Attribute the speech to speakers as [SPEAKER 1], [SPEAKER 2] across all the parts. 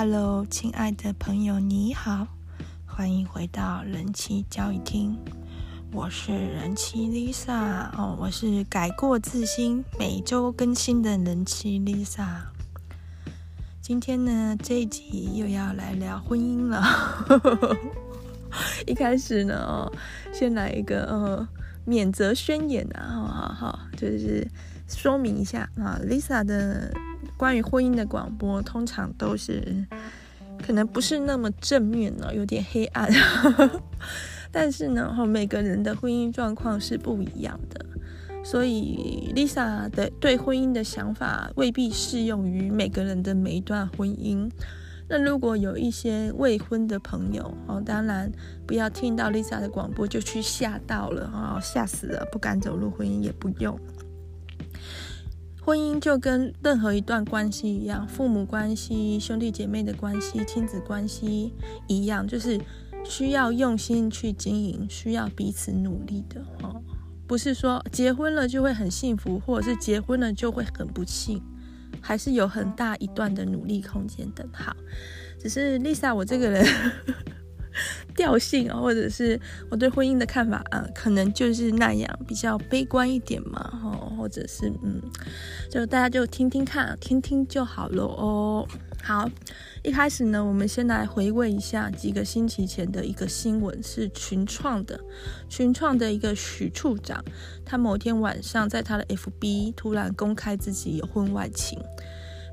[SPEAKER 1] Hello，亲爱的朋友，你好，欢迎回到人妻交易厅。我是人妻 Lisa 哦，我是改过自新、每周更新的人妻 Lisa。今天呢，这一集又要来聊婚姻了。一开始呢，哦，先来一个呃免责宣言啊，好好好，就是说明一下啊，Lisa 的关于婚姻的广播通常都是可能不是那么正面呢，有点黑暗。但是呢，每个人的婚姻状况是不一样的，所以 Lisa 的对婚姻的想法未必适用于每个人的每一段婚姻。那如果有一些未婚的朋友哦，当然不要听到 Lisa 的广播就去吓到了哦，吓死了，不敢走入婚姻也不用。婚姻就跟任何一段关系一样，父母关系、兄弟姐妹的关系、亲子关系一样，就是。需要用心去经营，需要彼此努力的哦，不是说结婚了就会很幸福，或者是结婚了就会很不幸，还是有很大一段的努力空间的。好，只是 Lisa 我这个人 调性啊，或者是我对婚姻的看法啊，可能就是那样，比较悲观一点嘛，哦，或者是嗯，就大家就听听看，听听就好了哦。好。一开始呢，我们先来回味一下几个星期前的一个新闻，是群创的，群创的一个许处长，他某天晚上在他的 FB 突然公开自己有婚外情，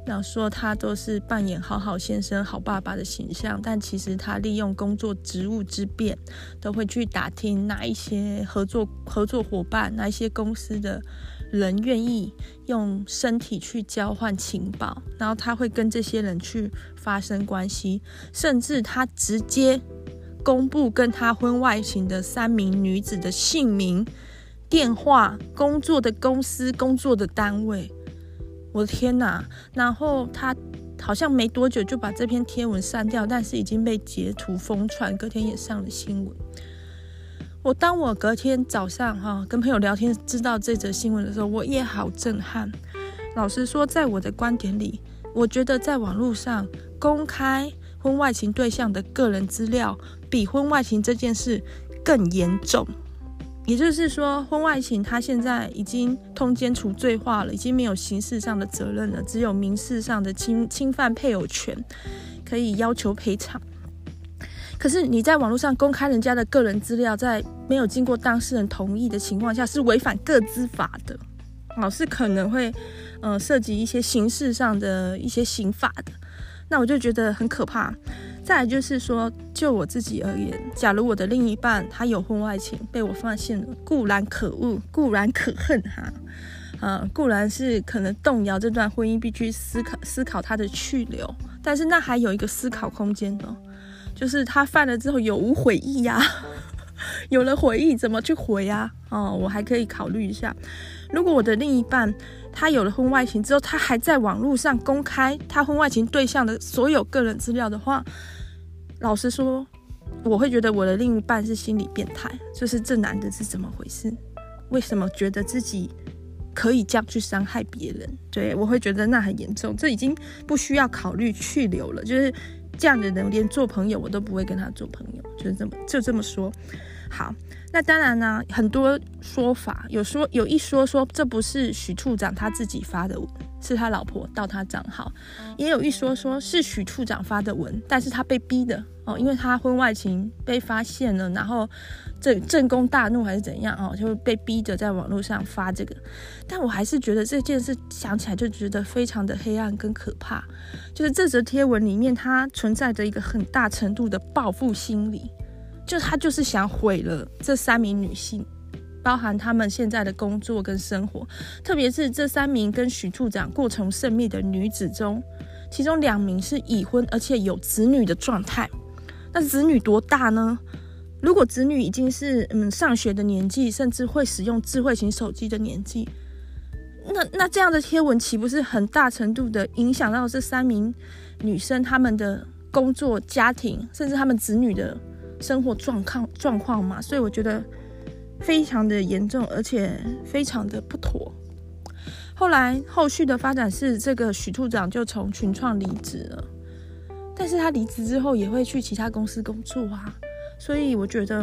[SPEAKER 1] 然后说他都是扮演好好先生、好爸爸的形象，但其实他利用工作职务之便，都会去打听哪一些合作合作伙伴，哪一些公司的。人愿意用身体去交换情报，然后他会跟这些人去发生关系，甚至他直接公布跟他婚外情的三名女子的姓名、电话、工作的公司、工作的单位。我的天哪！然后他好像没多久就把这篇贴文删掉，但是已经被截图疯传，隔天也上了新闻。我当我隔天早上哈跟朋友聊天知道这则新闻的时候，我也好震撼。老实说，在我的观点里，我觉得在网络上公开婚外情对象的个人资料，比婚外情这件事更严重。也就是说，婚外情他现在已经通奸除罪化了，已经没有刑事上的责任了，只有民事上的侵侵犯配偶权，可以要求赔偿。可是你在网络上公开人家的个人资料，在没有经过当事人同意的情况下，是违反个资法的，哦，是可能会，呃，涉及一些刑事上的一些刑法的。那我就觉得很可怕。再就是说，就我自己而言，假如我的另一半他有婚外情被我发现了，固然可恶，固然可恨哈，呃，固然是可能动摇这段婚姻，必须思考思考他的去留，但是那还有一个思考空间呢。就是他犯了之后有无悔意呀？有了悔意怎么去回呀？哦，我还可以考虑一下。如果我的另一半他有了婚外情之后，他还在网络上公开他婚外情对象的所有个人资料的话，老实说，我会觉得我的另一半是心理变态。就是这男的是怎么回事？为什么觉得自己可以这样去伤害别人？对，我会觉得那很严重，这已经不需要考虑去留了，就是。这样的人连做朋友我都不会跟他做朋友，就是这么就这么说。好，那当然呢，很多说法有说有一说说这不是许处长他自己发的文，是他老婆盗他账号，也有一说说是许处长发的文，但是他被逼的哦，因为他婚外情被发现了，然后。正正宫大怒还是怎样哦，就被逼着在网络上发这个，但我还是觉得这件事想起来就觉得非常的黑暗跟可怕。就是这则贴文里面，它存在着一个很大程度的报复心理，就他就是想毁了这三名女性，包含他们现在的工作跟生活，特别是这三名跟许处长过从甚密的女子中，其中两名是已婚而且有子女的状态，那子女多大呢？如果子女已经是嗯上学的年纪，甚至会使用智慧型手机的年纪，那那这样的贴文岂不是很大程度的影响到这三名女生她们的工作、家庭，甚至她们子女的生活状况状况嘛？所以我觉得非常的严重，而且非常的不妥。后来后续的发展是，这个许处长就从群创离职了。但是他离职之后也会去其他公司工作啊，所以我觉得，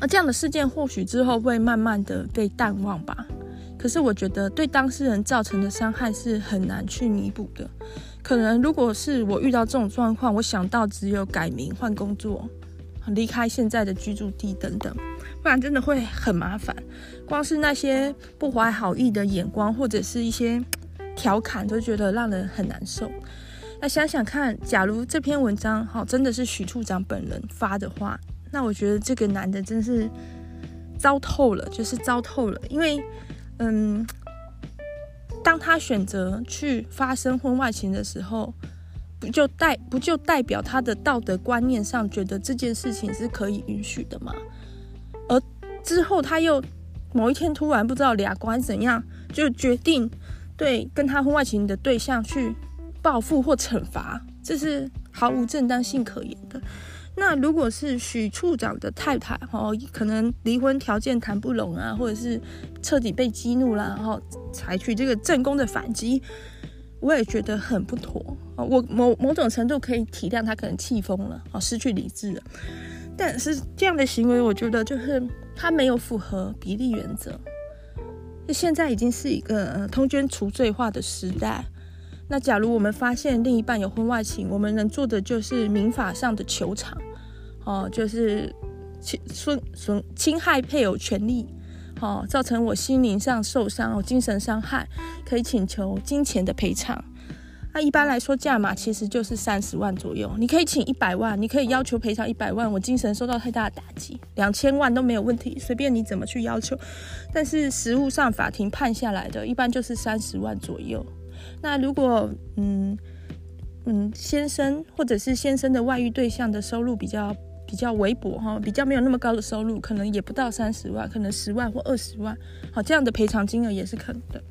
[SPEAKER 1] 啊，这样的事件或许之后会慢慢的被淡忘吧。可是我觉得对当事人造成的伤害是很难去弥补的。可能如果是我遇到这种状况，我想到只有改名换工作，离开现在的居住地等等，不然真的会很麻烦。光是那些不怀好意的眼光或者是一些调侃，都觉得让人很难受。那想想看，假如这篇文章哈真的是许处长本人发的话，那我觉得这个男的真是糟透了，就是糟透了。因为，嗯，当他选择去发生婚外情的时候，不就代不就代表他的道德观念上觉得这件事情是可以允许的吗？而之后他又某一天突然不知道俩关怎样，就决定对跟他婚外情的对象去。报复或惩罚，这是毫无正当性可言的。那如果是许处长的太太，哦，可能离婚条件谈不拢啊，或者是彻底被激怒了，然后采取这个正宫的反击，我也觉得很不妥。我某某种程度可以体谅他可能气疯了，哦，失去理智了。但是这样的行为，我觉得就是他没有符合比例原则。现在已经是一个通奸除罪化的时代。那假如我们发现另一半有婚外情，我们能做的就是民法上的求偿，哦，就是侵损损侵害配偶权利，哦，造成我心灵上受伤，哦，精神伤害，可以请求金钱的赔偿。那一般来说，价码其实就是三十万左右。你可以请一百万，你可以要求赔偿一百万，我精神受到太大的打击，两千万都没有问题，随便你怎么去要求。但是实务上法庭判下来的一般就是三十万左右。那如果嗯嗯先生或者是先生的外遇对象的收入比较比较微薄哈，比较没有那么高的收入，可能也不到三十万，可能十万或二十万，好，这样的赔偿金额也是可能的。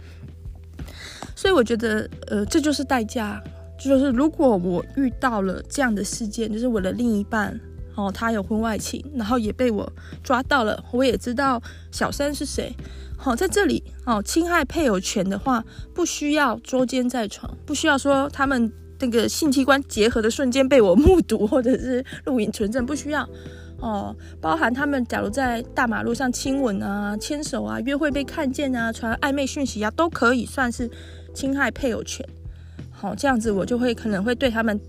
[SPEAKER 1] 所以我觉得呃这就是代价，就是如果我遇到了这样的事件，就是我的另一半哦他有婚外情，然后也被我抓到了，我也知道小三是谁。好，在这里哦，侵害配偶权的话，不需要捉奸在床，不需要说他们那个性器官结合的瞬间被我目睹，或者是录影存证，不需要哦。包含他们假如在大马路上亲吻啊、牵手啊、约会被看见啊、传暧昧讯息啊，都可以算是侵害配偶权。好，这样子我就会可能会对他们。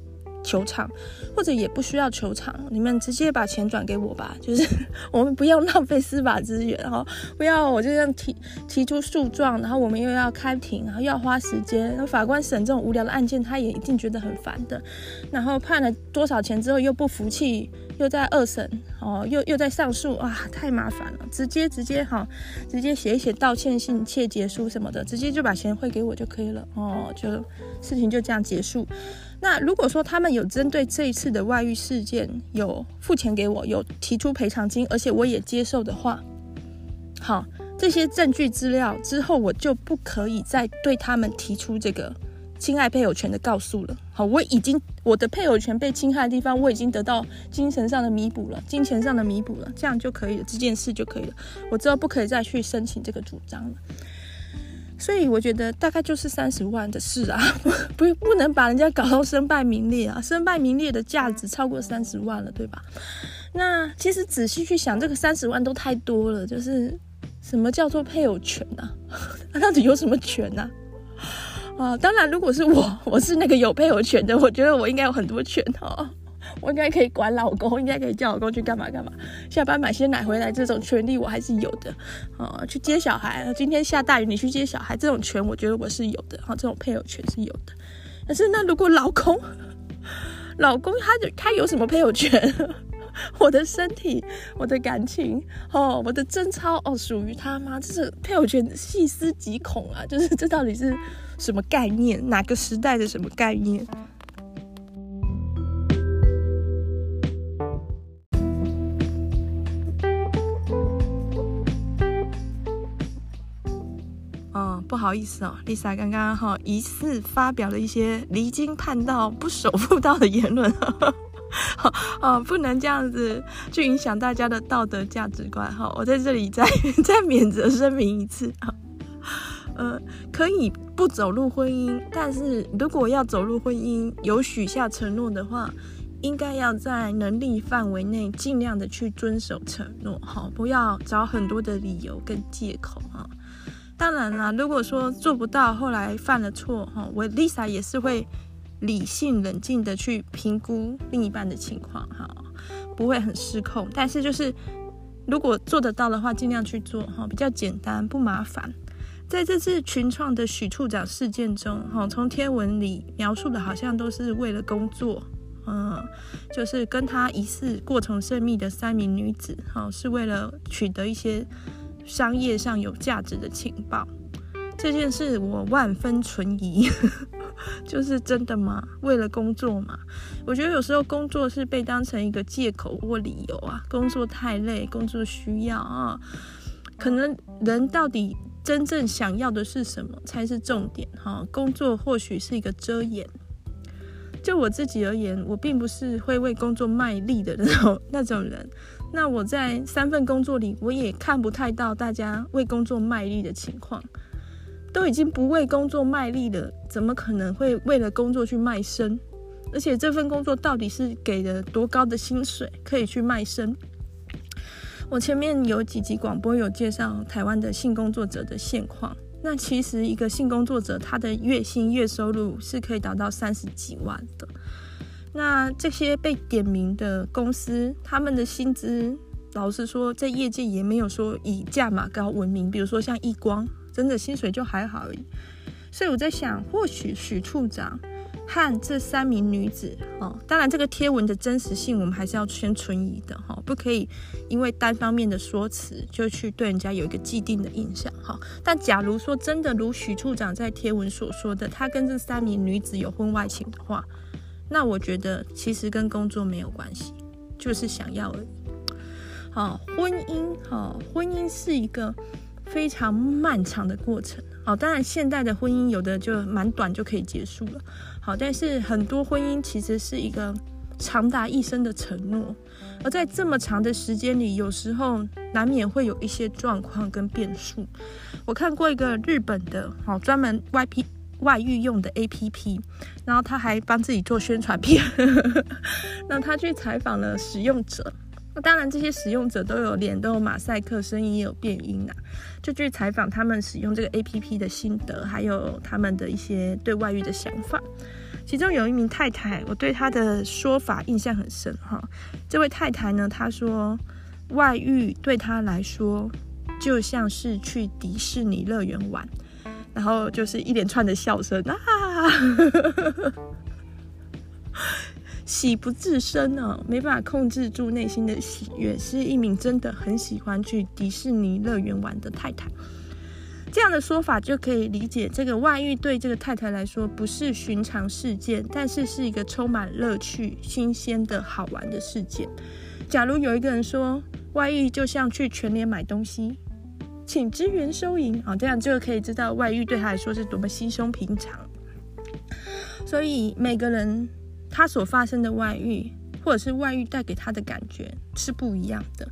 [SPEAKER 1] 球场，或者也不需要球场，你们直接把钱转给我吧。就是 我们不要浪费司法资源，然后不要我就这样提提出诉状，然后我们又要开庭，然后又要花时间。那法官审这种无聊的案件，他也一定觉得很烦的。然后判了多少钱之后又不服气，又在二审哦，又又在上诉，哇，太麻烦了。直接直接哈，直接写一写道歉信、切结书什么的，直接就把钱汇给我就可以了哦，就事情就这样结束。那如果说他们有针对这一次的外遇事件有付钱给我，有提出赔偿金，而且我也接受的话，好，这些证据资料之后我就不可以再对他们提出这个侵害配偶权的告诉了。好，我已经我的配偶权被侵害的地方，我已经得到精神上的弥补了，金钱上的弥补了，这样就可以了，这件事就可以了。我之后不可以再去申请这个主张了。所以我觉得大概就是三十万的事啊，不不能把人家搞到身败名裂啊，身败名裂的价值超过三十万了，对吧？那其实仔细去想，这个三十万都太多了，就是什么叫做配偶权啊？那到底有什么权呢？啊？啊，当然，如果是我，我是那个有配偶权的，我觉得我应该有很多权哦。我应该可以管老公，应该可以叫老公去干嘛干嘛，下班买些奶回来，这种权利我还是有的。啊、去接小孩，今天下大雨，你去接小孩，这种权我觉得我是有的。哈，这种配偶权是有的。但是那如果老公，老公他他有什么配偶权？我的身体，我的感情，哦，我的贞操，哦，属于他吗？这是配偶权细思极恐啊！就是这到底是什么概念？哪个时代的什么概念？不好意思哦，Lisa 刚刚哈疑似发表了一些离经叛道、不守妇道的言论，哦，不能这样子去影响大家的道德价值观哈。我在这里再 再免责声明一次啊，呃，可以不走入婚姻，但是如果要走入婚姻，有许下承诺的话，应该要在能力范围内尽量的去遵守承诺，哈，不要找很多的理由跟借口啊。当然啦，如果说做不到，后来犯了错，哈，我 Lisa 也是会理性冷静的去评估另一半的情况，哈，不会很失控。但是就是如果做得到的话，尽量去做，哈，比较简单，不麻烦。在这次群创的许处长事件中，哈，从贴文里描述的好像都是为了工作。嗯，就是跟他疑似过从甚密的三名女子，哈，是为了取得一些商业上有价值的情报。这件事我万分存疑，就是真的吗？为了工作吗？我觉得有时候工作是被当成一个借口或理由啊，工作太累，工作需要啊，可能人到底真正想要的是什么才是重点哈。工作或许是一个遮掩。就我自己而言，我并不是会为工作卖力的那种 那种人。那我在三份工作里，我也看不太到大家为工作卖力的情况。都已经不为工作卖力了，怎么可能会为了工作去卖身？而且这份工作到底是给了多高的薪水，可以去卖身？我前面有几集广播有介绍台湾的性工作者的现况。那其实一个性工作者，他的月薪月收入是可以达到三十几万的。那这些被点名的公司，他们的薪资，老实说，在业界也没有说以价码高闻名。比如说像亿光，真的薪水就还好而已。所以我在想，或许许处长。和这三名女子，哦，当然这个贴文的真实性我们还是要先存疑的，哈，不可以因为单方面的说辞就去对人家有一个既定的印象，哈。但假如说真的如许处长在贴文所说的，他跟这三名女子有婚外情的话，那我觉得其实跟工作没有关系，就是想要而已。好，婚姻，哈，婚姻是一个非常漫长的过程，好，当然现代的婚姻有的就蛮短就可以结束了。好，但是很多婚姻其实是一个长达一生的承诺，而在这么长的时间里，有时候难免会有一些状况跟变数。我看过一个日本的，好专门 Y P 外遇用的 APP，然后他还帮自己做宣传片，那他去采访了使用者，那当然这些使用者都有脸，都有马赛克，声音也有变音啊，就去采访他们使用这个 APP 的心得，还有他们的一些对外遇的想法。其中有一名太太，我对她的说法印象很深哈。这位太太呢，她说外遇对她来说就像是去迪士尼乐园玩，然后就是一连串的笑声啊，喜不自胜呢，没办法控制住内心的喜悦，是一名真的很喜欢去迪士尼乐园玩的太太。这样的说法就可以理解，这个外遇对这个太太来说不是寻常事件，但是是一个充满乐趣、新鲜的好玩的事件。假如有一个人说外遇就像去全联买东西，请支援收银，好，这样就可以知道外遇对他来说是多么稀松平常。所以每个人他所发生的外遇，或者是外遇带给他的感觉是不一样的，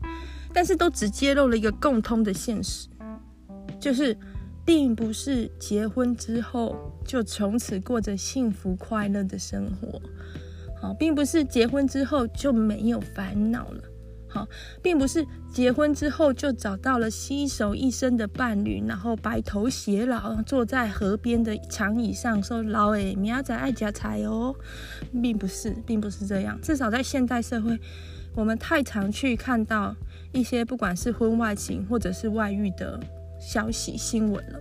[SPEAKER 1] 但是都只揭露了一个共通的现实。就是，并不是结婚之后就从此过着幸福快乐的生活，好，并不是结婚之后就没有烦恼了，并不是结婚之后就找到了携手一生的伴侣，然后白头偕老，坐在河边的长椅上说老诶，明仔爱家财哦，并不是，并不是这样，至少在现代社会，我们太常去看到一些不管是婚外情或者是外遇的。消息新闻了，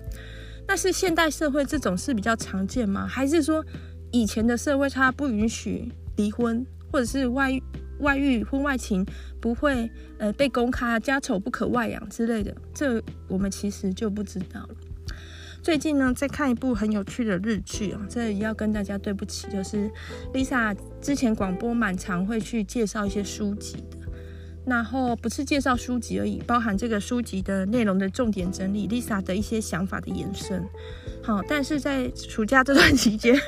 [SPEAKER 1] 那是现代社会这种事比较常见吗？还是说以前的社会它不允许离婚，或者是外遇、外遇、婚外情不会呃被公开，家丑不可外扬之类的？这我们其实就不知道了。最近呢，在看一部很有趣的日剧啊，这也要跟大家对不起，就是 Lisa 之前广播蛮常会去介绍一些书籍的。然后不是介绍书籍而已，包含这个书籍的内容的重点整理，Lisa 的一些想法的延伸。好，但是在暑假这段期间，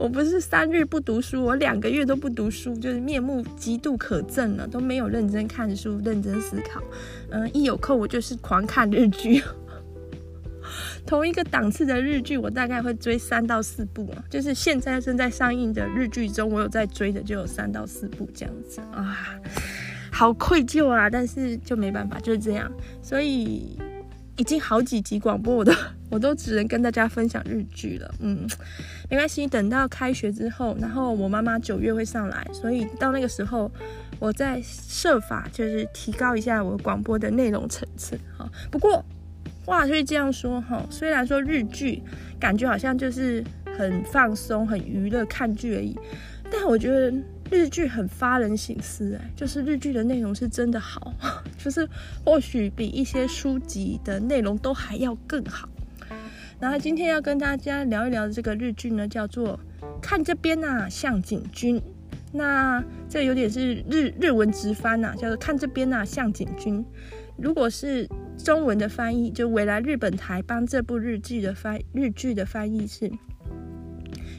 [SPEAKER 1] 我不是三日不读书，我两个月都不读书，就是面目极度可憎了，都没有认真看书、认真思考。嗯，一有空我就是狂看日剧。同一个档次的日剧，我大概会追三到四部。就是现在正在上映的日剧中，我有在追的就有三到四部这样子啊，好愧疚啊！但是就没办法，就是这样。所以已经好几集广播我都我都只能跟大家分享日剧了。嗯，没关系，等到开学之后，然后我妈妈九月会上来，所以到那个时候。我再设法就是提高一下我广播的内容层次哈。不过话是这样说哈，虽然说日剧感觉好像就是很放松、很娱乐看剧而已，但我觉得日剧很发人省思哎，就是日剧的内容是真的好，就是或许比一些书籍的内容都还要更好。然后今天要跟大家聊一聊的这个日剧呢，叫做《看这边啊，向井君》。那这有点是日日文直翻呐、啊，叫做看这边呐、啊，向井君。如果是中文的翻译，就未来日本台帮这部日剧的翻日剧的翻译是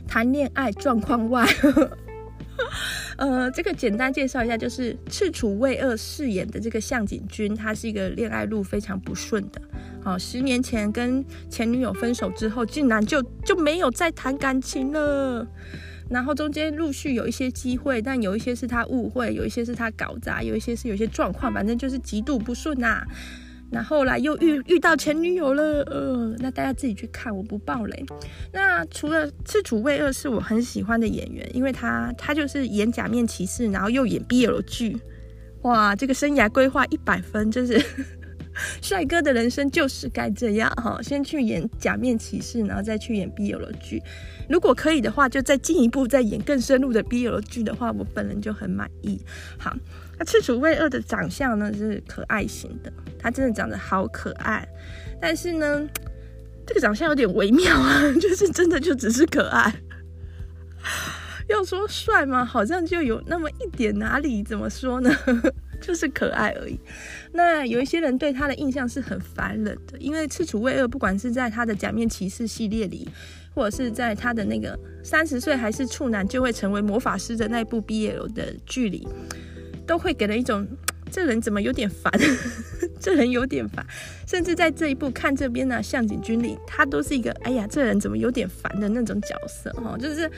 [SPEAKER 1] 谈恋爱状况外。呃，这个简单介绍一下，就是赤楚卫二饰演的这个向井君，他是一个恋爱路非常不顺的。好、哦，十年前跟前女友分手之后，竟然就就没有再谈感情了。然后中间陆续有一些机会，但有一些是他误会，有一些是他搞砸，有一些是有些状况，反正就是极度不顺呐、啊。然后来又遇遇到前女友了，呃，那大家自己去看，我不爆雷。那除了赤楚卫二是我很喜欢的演员，因为他他就是演假面骑士，然后又演 BL 剧，哇，这个生涯规划一百分，就是。帅哥的人生就是该这样哈，先去演假面骑士，然后再去演 BL 剧。如果可以的话，就再进一步再演更深入的 BL 剧的话，我本人就很满意。好，那赤楚卫二的长相呢是可爱型的，他真的长得好可爱。但是呢，这个长相有点微妙啊，就是真的就只是可爱。要说帅吗？好像就有那么一点哪里，怎么说呢？就是可爱而已。那有一些人对他的印象是很烦人的，因为赤楚卫二不管是在他的假面骑士系列里，或者是在他的那个三十岁还是处男就会成为魔法师的那部 BL 的剧里，都会给人一种这人怎么有点烦，这人有点烦。甚至在这一部看这边呢、向井君里，他都是一个哎呀，这人怎么有点烦的那种角色哈，就是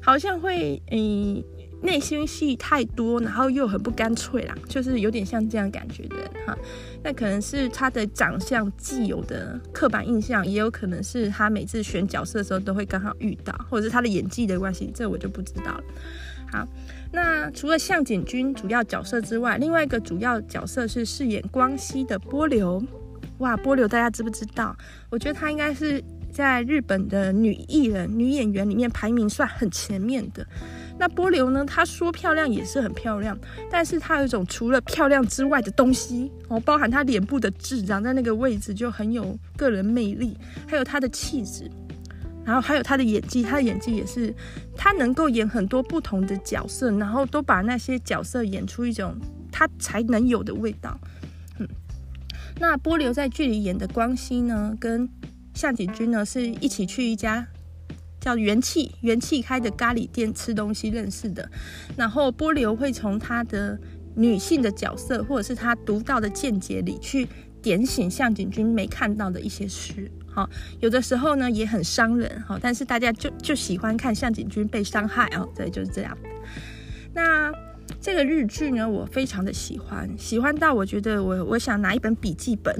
[SPEAKER 1] 好像会嗯。内心戏太多，然后又很不干脆啦，就是有点像这样感觉的人哈。那可能是他的长相既有的刻板印象，也有可能是他每次选角色的时候都会刚好遇到，或者是他的演技的关系，这我就不知道了。好，那除了向井君主要角色之外，另外一个主要角色是饰演光熙的波流。哇，波流大家知不知道？我觉得她应该是在日本的女艺人、女演员里面排名算很前面的。那波流呢？她说漂亮也是很漂亮，但是她有一种除了漂亮之外的东西哦，包含她脸部的痣长在那个位置就很有个人魅力，还有她的气质，然后还有她的演技，她的演技也是，她能够演很多不同的角色，然后都把那些角色演出一种她才能有的味道。嗯，那波流在剧里演的光熙呢，跟向井君呢是一起去一家。叫元气元气开的咖喱店吃东西认识的，然后波流会从他的女性的角色或者是他独到的见解里去点醒向井君没看到的一些事，好，有的时候呢也很伤人，好，但是大家就就喜欢看向井君被伤害哦，对，就是这样。那这个日剧呢，我非常的喜欢，喜欢到我觉得我我想拿一本笔记本，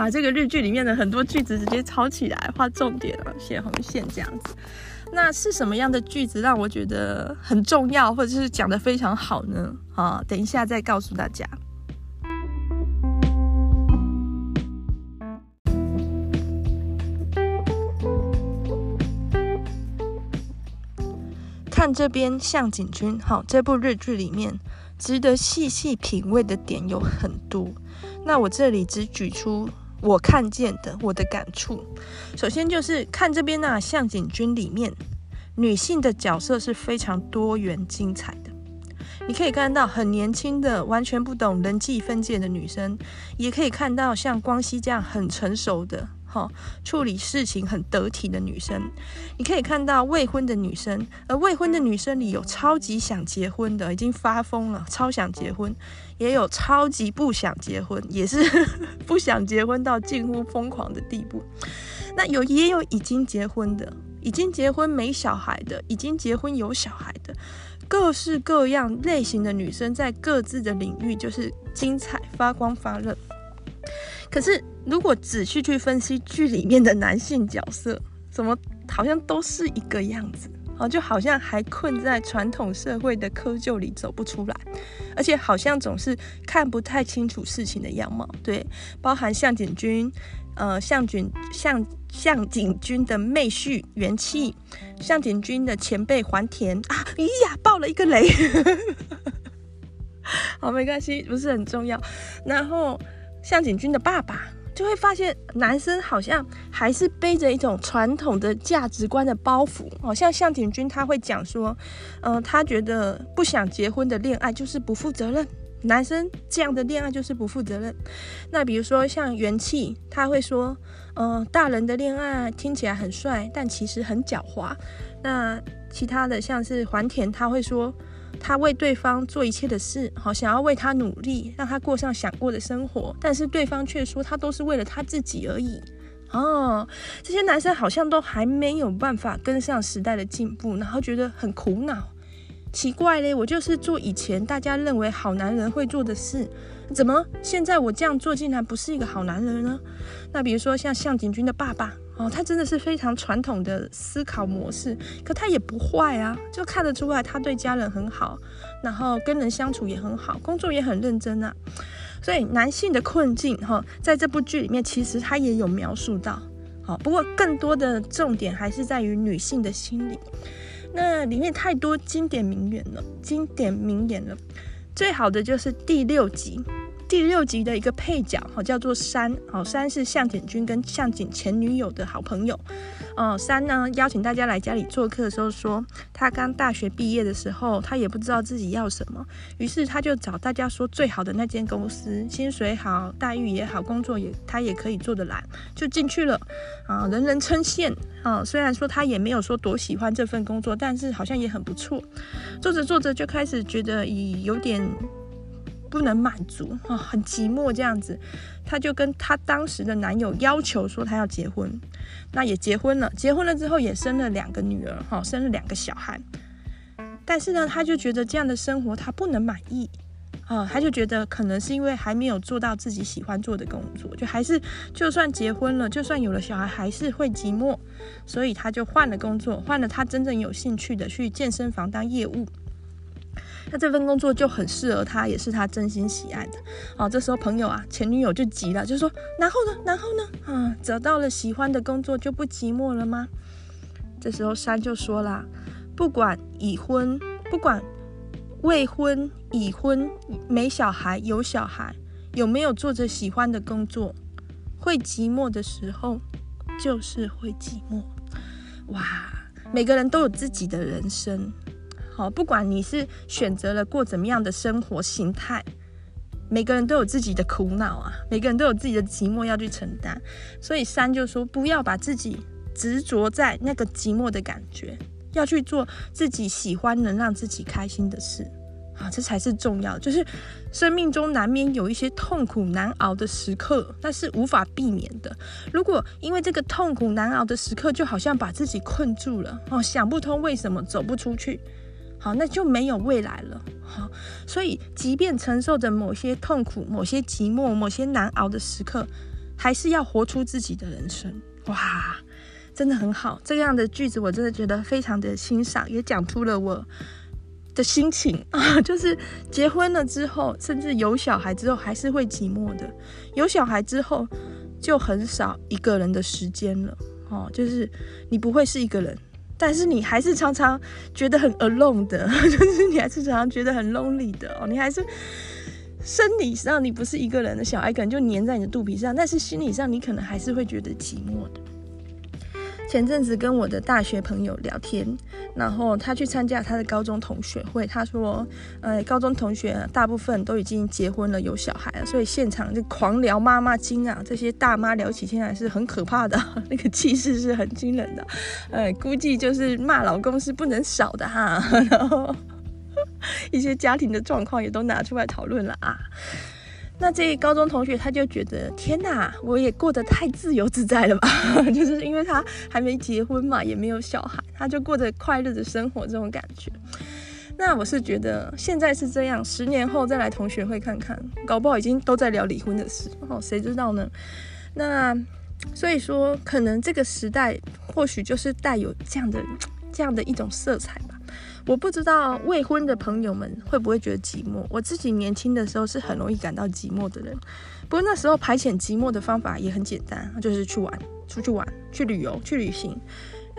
[SPEAKER 1] 把这个日剧里面的很多句子直接抄起来，画重点啊，写红线这样子。那是什么样的句子让我觉得很重要，或者是讲得非常好呢？啊，等一下再告诉大家。看这边向井君，好，这部日剧里面值得细细品味的点有很多。那我这里只举出。我看见的，我的感触，首先就是看这边呢、啊，向井君里面女性的角色是非常多元精彩的。你可以看到很年轻的、完全不懂人际分界的女生，也可以看到像光熙这样很成熟的，哈、哦，处理事情很得体的女生。你可以看到未婚的女生，而未婚的女生里有超级想结婚的，已经发疯了，超想结婚；也有超级不想结婚，也是 不想结婚到近乎疯狂的地步。那有也有已经结婚的，已经结婚没小孩的，已经结婚有小孩的。各式各样类型的女生在各自的领域就是精彩发光发热。可是如果仔细去分析剧里面的男性角色，怎么好像都是一个样子啊？就好像还困在传统社会的窠臼里走不出来，而且好像总是看不太清楚事情的样貌。对，包含向井君。呃，向井向向井君的妹婿元气，向井君的前辈环田啊，咦呀，爆了一个雷，好，没关系，不是很重要。然后向井君的爸爸就会发现，男生好像还是背着一种传统的价值观的包袱。好像向井君他会讲说，嗯、呃，他觉得不想结婚的恋爱就是不负责任。男生这样的恋爱就是不负责任。那比如说像元气，他会说，呃，大人的恋爱听起来很帅，但其实很狡猾。那其他的像是环田，他会说，他为对方做一切的事，好想要为他努力，让他过上想过的生活，但是对方却说他都是为了他自己而已。哦，这些男生好像都还没有办法跟上时代的进步，然后觉得很苦恼。奇怪嘞，我就是做以前大家认为好男人会做的事，怎么现在我这样做竟然不是一个好男人呢？那比如说像向井君的爸爸哦，他真的是非常传统的思考模式，可他也不坏啊，就看得出来他对家人很好，然后跟人相处也很好，工作也很认真啊。所以男性的困境哈，在这部剧里面其实他也有描述到，好，不过更多的重点还是在于女性的心理。那里面太多经典名言了，经典名言了。最好的就是第六集，第六集的一个配角，好叫做山，好山是向井君跟向井前女友的好朋友。哦，山呢邀请大家来家里做客的时候说，他刚大学毕业的时候，他也不知道自己要什么，于是他就找大家说最好的那间公司，薪水好，待遇也好，工作也他也可以做得来，就进去了。啊，人人称羡。啊，虽然说他也没有说多喜欢这份工作，但是好像也很不错。做着做着就开始觉得已有点不能满足啊，很寂寞这样子。她就跟她当时的男友要求说她要结婚，那也结婚了。结婚了之后也生了两个女儿，哈，生了两个小孩。但是呢，她就觉得这样的生活她不能满意。啊、她，就觉得可能是因为还没有做到自己喜欢做的工作，就还是就算结婚了，就算有了小孩，还是会寂寞，所以他就换了工作，换了他真正有兴趣的去健身房当业务。那这份工作就很适合他，也是他真心喜爱的。哦，这时候朋友啊，前女友就急了，就说：“然后呢？然后呢？啊，找到了喜欢的工作就不寂寞了吗？”这时候山就说啦：“不管已婚，不管。”未婚、已婚、没小孩、有小孩，有没有做着喜欢的工作？会寂寞的时候，就是会寂寞。哇，每个人都有自己的人生，哦，不管你是选择了过怎么样的生活形态，每个人都有自己的苦恼啊，每个人都有自己的寂寞要去承担。所以三就说，不要把自己执着在那个寂寞的感觉。要去做自己喜欢、能让自己开心的事啊，这才是重要。就是生命中难免有一些痛苦难熬的时刻，那是无法避免的。如果因为这个痛苦难熬的时刻，就好像把自己困住了哦，想不通为什么走不出去，好，那就没有未来了。好，所以即便承受着某些痛苦、某些寂寞、某些难熬的时刻，还是要活出自己的人生。哇！真的很好，这样的句子我真的觉得非常的欣赏，也讲出了我的心情啊，就是结婚了之后，甚至有小孩之后，还是会寂寞的。有小孩之后，就很少一个人的时间了哦，就是你不会是一个人，但是你还是常常觉得很 alone 的，就是你还是常常觉得很 lonely 的哦，你还是生理上你不是一个人的，小孩可能就黏在你的肚皮上，但是心理上你可能还是会觉得寂寞的。前阵子跟我的大学朋友聊天，然后他去参加他的高中同学会，他说，呃，高中同学大部分都已经结婚了，有小孩了，所以现场就狂聊妈妈经啊，这些大妈聊起天来是很可怕的，那个气势是很惊人的，呃，估计就是骂老公是不能少的哈，然后 一些家庭的状况也都拿出来讨论了啊。那这高中同学他就觉得天哪，我也过得太自由自在了吧？就是因为他还没结婚嘛，也没有小孩，他就过着快乐的生活这种感觉。那我是觉得现在是这样，十年后再来同学会看看，搞不好已经都在聊离婚的事哦，谁知道呢？那所以说，可能这个时代或许就是带有这样的这样的一种色彩吧。我不知道未婚的朋友们会不会觉得寂寞。我自己年轻的时候是很容易感到寂寞的人，不过那时候排遣寂寞的方法也很简单，就是去玩，出去玩，去旅游，去旅行。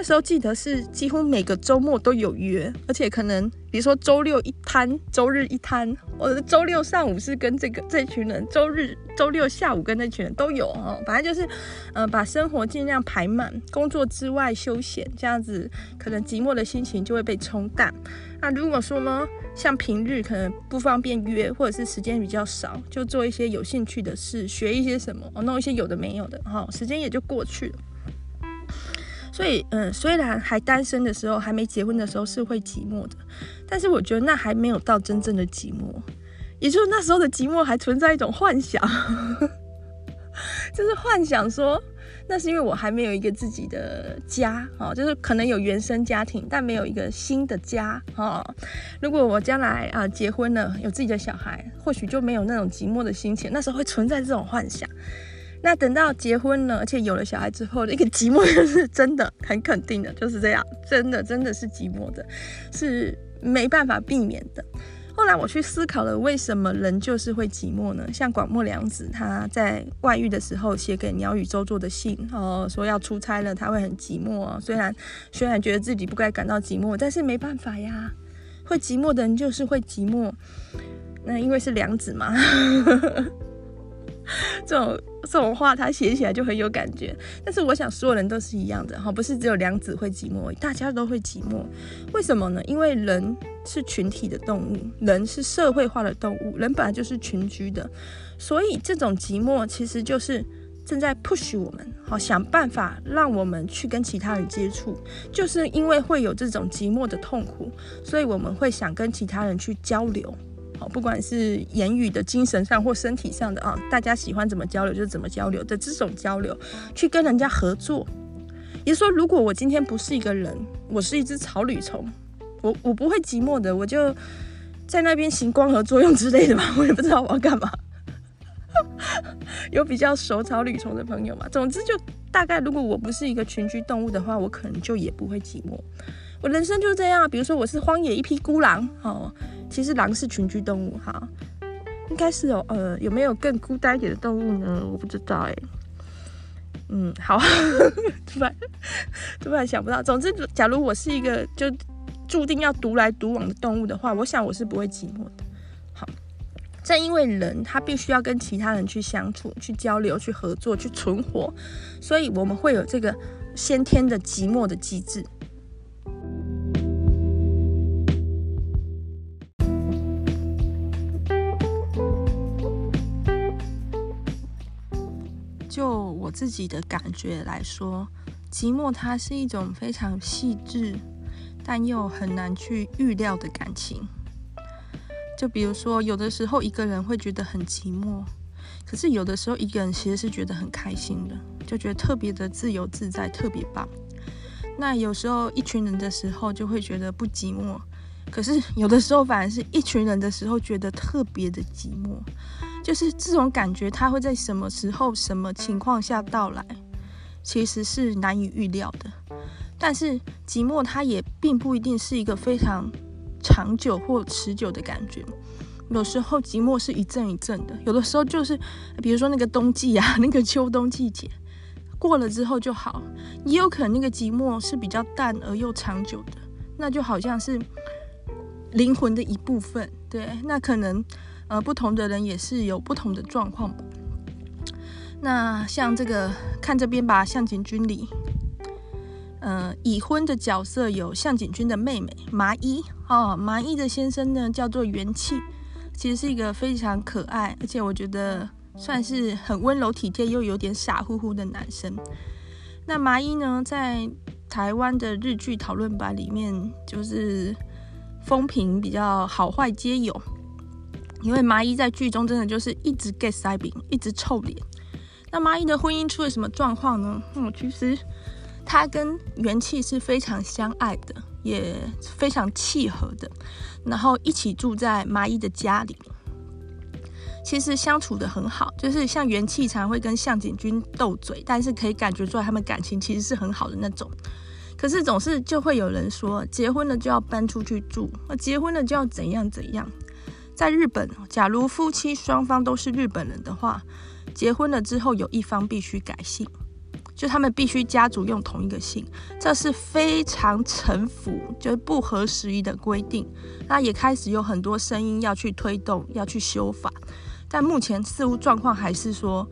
[SPEAKER 1] 那时候记得是几乎每个周末都有约，而且可能比如说周六一摊，周日一摊。我的周六上午是跟这个这群人，周日周六下午跟那群人都有哦。反正就是，呃，把生活尽量排满，工作之外休闲，这样子可能寂寞的心情就会被冲淡。那如果说呢，像平日可能不方便约，或者是时间比较少，就做一些有兴趣的事，学一些什么，哦，弄一些有的没有的，哈，时间也就过去了。所以，嗯，虽然还单身的时候，还没结婚的时候是会寂寞的，但是我觉得那还没有到真正的寂寞，也就是那时候的寂寞还存在一种幻想，就是幻想说，那是因为我还没有一个自己的家，哦，就是可能有原生家庭，但没有一个新的家，哦，如果我将来啊结婚了，有自己的小孩，或许就没有那种寂寞的心情，那时候会存在这种幻想。那等到结婚了，而且有了小孩之后，那个寂寞就是真的很肯定的，就是这样，真的真的是寂寞的，是没办法避免的。后来我去思考了，为什么人就是会寂寞呢？像广末凉子他在外遇的时候写给鸟羽周作的信，哦，说要出差了，他会很寂寞。虽然虽然觉得自己不该感到寂寞，但是没办法呀，会寂寞的人就是会寂寞。那因为是凉子嘛。这种这种话，他写起来就很有感觉。但是我想，所有人都是一样的哈，不是只有凉子会寂寞，大家都会寂寞。为什么呢？因为人是群体的动物，人是社会化的动物，人本来就是群居的，所以这种寂寞其实就是正在 push 我们，好想办法让我们去跟其他人接触。就是因为会有这种寂寞的痛苦，所以我们会想跟其他人去交流。不管是言语的、精神上或身体上的啊，大家喜欢怎么交流就怎么交流的这种交流，去跟人家合作。也说，如果我今天不是一个人，我是一只草履虫，我我不会寂寞的，我就在那边行光合作用之类的吧，我也不知道我要干嘛。有比较熟草履虫的朋友嘛？总之就大概，如果我不是一个群居动物的话，我可能就也不会寂寞。我人生就是这样，比如说我是荒野一匹孤狼，哦。其实狼是群居动物，哈，应该是有，呃，有没有更孤单一点的动物呢？我不知道，哎，嗯，好，突然突然想不到。总之，假如我是一个就注定要独来独往的动物的话，我想我是不会寂寞的。好，正因为人他必须要跟其他人去相处、去交流、去合作、去存活，所以我们会有这个先天的寂寞的机制。就我自己的感觉来说，寂寞它是一种非常细致，但又很难去预料的感情。就比如说，有的时候一个人会觉得很寂寞，可是有的时候一个人其实是觉得很开心的，就觉得特别的自由自在，特别棒。那有时候一群人的时候就会觉得不寂寞，可是有的时候反而是一群人的时候觉得特别的寂寞。就是这种感觉，它会在什么时候、什么情况下到来，其实是难以预料的。但是寂寞，它也并不一定是一个非常长久或持久的感觉。有时候寂寞是一阵一阵的，有的时候就是，比如说那个冬季啊，那个秋冬季节过了之后就好。也有可能那个寂寞是比较淡而又长久的，那就好像是灵魂的一部分。对，那可能。呃，不同的人也是有不同的状况。那像这个看这边吧，向井君里，呃，已婚的角色有向井君的妹妹麻衣哦，麻衣的先生呢叫做元气，其实是一个非常可爱，而且我觉得算是很温柔体贴又有点傻乎乎的男生。那麻衣呢，在台湾的日剧讨论版里面，就是风评比较好坏皆有，因为麻衣在剧中真的就是一直 get 塞饼，一直臭脸。那麻衣的婚姻出了什么状况呢？嗯，其实。他跟元气是非常相爱的，也非常契合的，然后一起住在麻衣的家里，其实相处的很好。就是像元气常会跟向井君斗嘴，但是可以感觉出来他们感情其实是很好的那种。可是总是就会有人说，结婚了就要搬出去住，结婚了就要怎样怎样。在日本，假如夫妻双方都是日本人的话，结婚了之后有一方必须改姓。就他们必须家族用同一个姓，这是非常臣服，就不合时宜的规定。那也开始有很多声音要去推动，要去修法。但目前似乎状况还是说，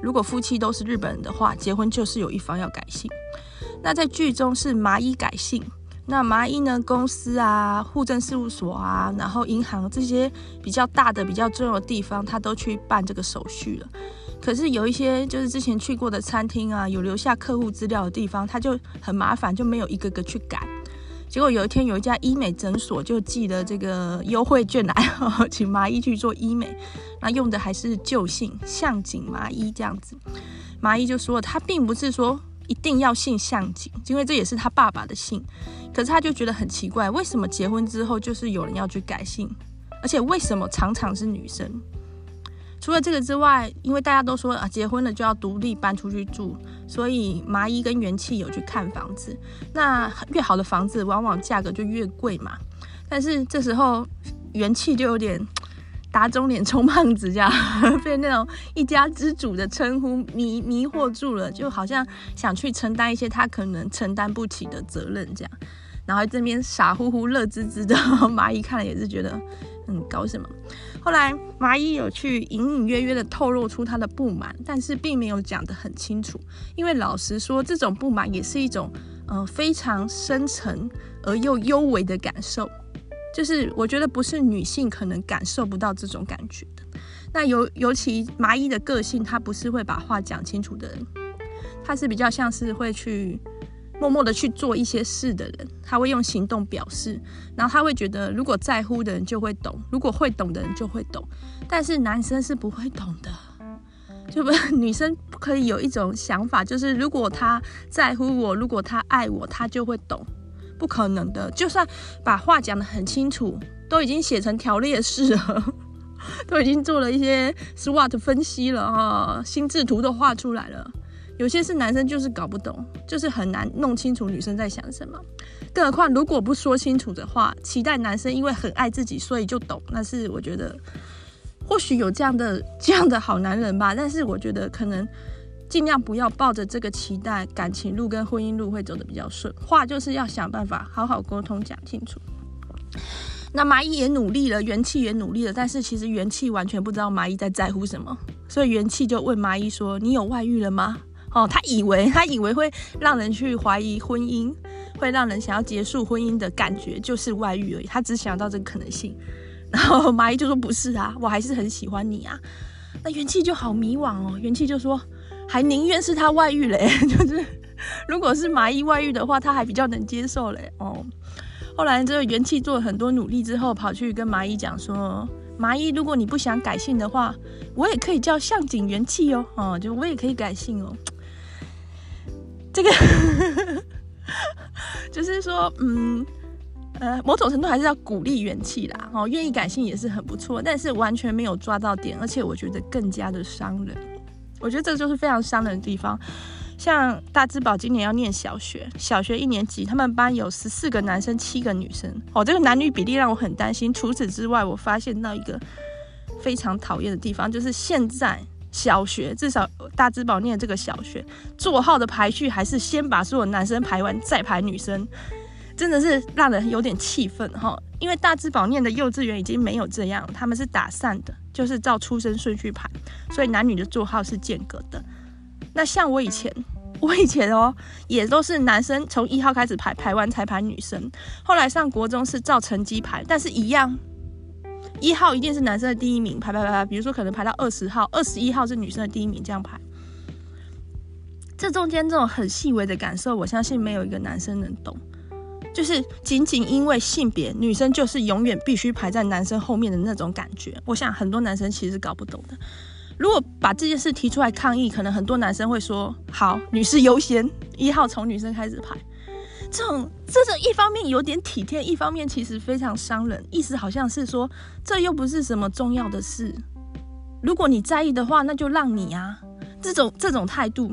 [SPEAKER 1] 如果夫妻都是日本人的话，结婚就是有一方要改姓。那在剧中是麻衣改姓，那麻衣呢，公司啊、户政事务所啊，然后银行这些比较大的、比较重要的地方，他都去办这个手续了。可是有一些就是之前去过的餐厅啊，有留下客户资料的地方，他就很麻烦，就没有一个个去改。结果有一天，有一家医美诊所就寄了这个优惠券来，请麻衣去做医美，那用的还是旧姓向井麻衣这样子。麻衣就说他并不是说一定要姓向井，因为这也是他爸爸的姓。可是他就觉得很奇怪，为什么结婚之后就是有人要去改姓，而且为什么常常是女生？除了这个之外，因为大家都说啊，结婚了就要独立搬出去住，所以麻衣跟元气有去看房子。那越好的房子，往往价格就越贵嘛。但是这时候元气就有点打肿脸充胖子，这样 被那种一家之主的称呼迷迷惑住了，就好像想去承担一些他可能承担不起的责任这样。然后这边傻乎乎、乐滋滋的蚂蚁看了也是觉得。嗯，搞什么？后来蚂蚁有去隐隐约约的透露出他的不满，但是并没有讲得很清楚。因为老实说，这种不满也是一种呃非常深沉而又幽微的感受，就是我觉得不是女性可能感受不到这种感觉的。那尤尤其麻衣的个性，她不是会把话讲清楚的人，她是比较像是会去。默默的去做一些事的人，他会用行动表示，然后他会觉得，如果在乎的人就会懂，如果会懂的人就会懂，但是男生是不会懂的，就不 女生不可以有一种想法，就是如果他在乎我，如果他爱我，他就会懂，不可能的。就算把话讲得很清楚，都已经写成条列式了，都已经做了一些 SWOT 分析了哈，心智图都画出来了。有些是男生就是搞不懂，就是很难弄清楚女生在想什么。更何况如果不说清楚的话，期待男生因为很爱自己所以就懂，那是我觉得或许有这样的这样的好男人吧。但是我觉得可能尽量不要抱着这个期待，感情路跟婚姻路会走得比较顺。话就是要想办法好好沟通讲清楚。那麻衣也努力了，元气也努力了，但是其实元气完全不知道麻衣在在乎什么，所以元气就问麻衣说：“你有外遇了吗？”哦，他以为他以为会让人去怀疑婚姻，会让人想要结束婚姻的感觉就是外遇而已。他只想到这个可能性，然后麻衣就说不是啊，我还是很喜欢你啊。那元气就好迷惘哦，元气就说还宁愿是他外遇嘞，就是如果是麻衣外遇的话，他还比较能接受嘞。哦，后来这个元气做了很多努力之后，跑去跟麻衣讲说，麻衣如果你不想改姓的话，我也可以叫向井元气哦，哦，就我也可以改姓哦。这个 就是说，嗯，呃，某种程度还是要鼓励元气啦，哦，愿意改姓也是很不错，但是完全没有抓到点，而且我觉得更加的伤人。我觉得这就是非常伤人的地方。像大之宝今年要念小学，小学一年级，他们班有十四个男生，七个女生，哦，这个男女比例让我很担心。除此之外，我发现到一个非常讨厌的地方，就是现在。小学至少大之宝念这个小学座号的排序还是先把所有男生排完再排女生，真的是让人有点气愤哈。因为大之宝念的幼稚园已经没有这样，他们是打散的，就是照出生顺序排，所以男女的座号是间隔的。那像我以前我以前哦，也都是男生从一号开始排，排完才排女生。后来上国中是照成绩排，但是一样，一号一定是男生的第一名，排排排排。比如说可能排到二十号，二十一号是女生的第一名，这样排。这中间这种很细微的感受，我相信没有一个男生能懂。就是仅仅因为性别，女生就是永远必须排在男生后面的那种感觉。我想很多男生其实搞不懂的。如果把这件事提出来抗议，可能很多男生会说：“好，女士优先，一号从女生开始排。”这种这是一方面有点体贴，一方面其实非常伤人。意思好像是说，这又不是什么重要的事。如果你在意的话，那就让你啊。这种这种态度。